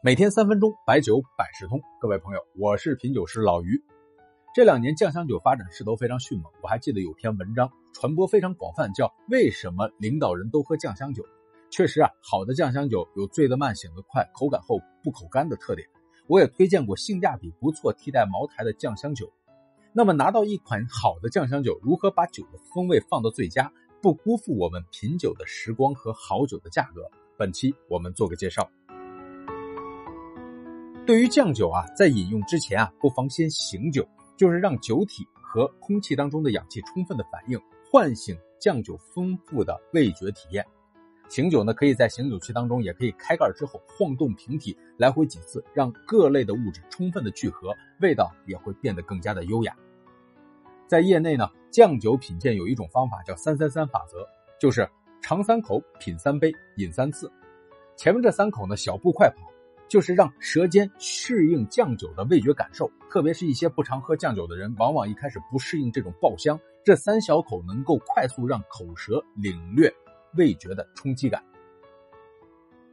每天三分钟，白酒百事通。各位朋友，我是品酒师老于。这两年酱香酒发展势头非常迅猛，我还记得有篇文章传播非常广泛，叫《为什么领导人都喝酱香酒》。确实啊，好的酱香酒有醉得慢、醒得快、口感厚、不口干的特点。我也推荐过性价比不错、替代茅台的酱香酒。那么拿到一款好的酱香酒，如何把酒的风味放到最佳，不辜负我们品酒的时光和好酒的价格？本期我们做个介绍。对于酱酒啊，在饮用之前啊，不妨先醒酒，就是让酒体和空气当中的氧气充分的反应，唤醒酱酒丰富的味觉体验。醒酒呢，可以在醒酒器当中，也可以开盖之后晃动瓶体，来回几次，让各类的物质充分的聚合，味道也会变得更加的优雅。在业内呢，酱酒品鉴有一种方法叫“三三三法则”，就是尝三口，品三杯，饮三次。前面这三口呢，小步快跑。就是让舌尖适应酱酒的味觉感受，特别是一些不常喝酱酒的人，往往一开始不适应这种爆香。这三小口能够快速让口舌领略味觉的冲击感。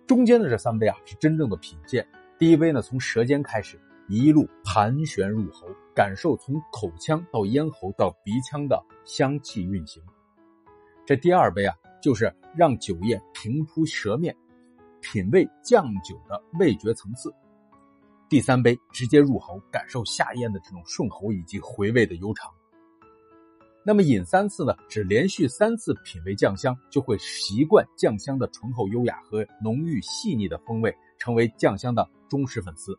中间的这三杯啊，是真正的品鉴。第一杯呢，从舌尖开始，一路盘旋入喉，感受从口腔到咽喉到鼻腔的香气运行。这第二杯啊，就是让酒液平铺舌面。品味酱酒的味觉层次，第三杯直接入喉，感受下咽的这种顺喉以及回味的悠长。那么饮三次呢？只连续三次品味酱香，就会习惯酱香的醇厚优雅和浓郁细腻的风味，成为酱香的忠实粉丝。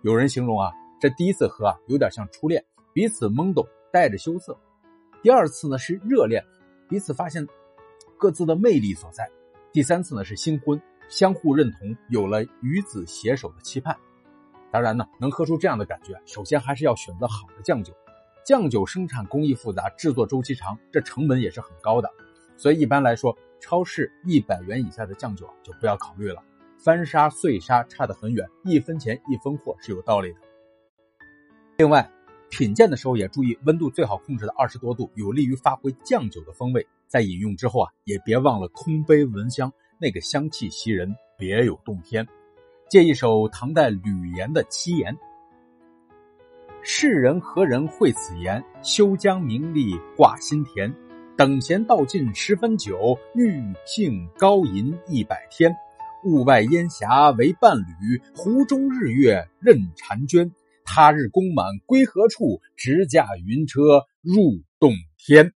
有人形容啊，这第一次喝啊，有点像初恋，彼此懵懂，带着羞涩；第二次呢是热恋，彼此发现各自的魅力所在；第三次呢是新婚。相互认同，有了与子携手的期盼。当然呢，能喝出这样的感觉，首先还是要选择好的酱酒。酱酒生产工艺复杂，制作周期长，这成本也是很高的。所以一般来说，超市一百元以下的酱酒就不要考虑了。翻砂碎砂差得很远，一分钱一分货是有道理的。另外，品鉴的时候也注意温度最好控制在二十多度，有利于发挥酱酒的风味。在饮用之后啊，也别忘了空杯闻香。那个香气袭人，别有洞天。借一首唐代吕岩的七言：“世人何人会此言？休将名利挂心田。等闲道尽十分酒，欲兴高吟一百天。雾外烟霞为伴侣，湖中日月任婵娟。他日宫满归何处？直驾云车入洞天。”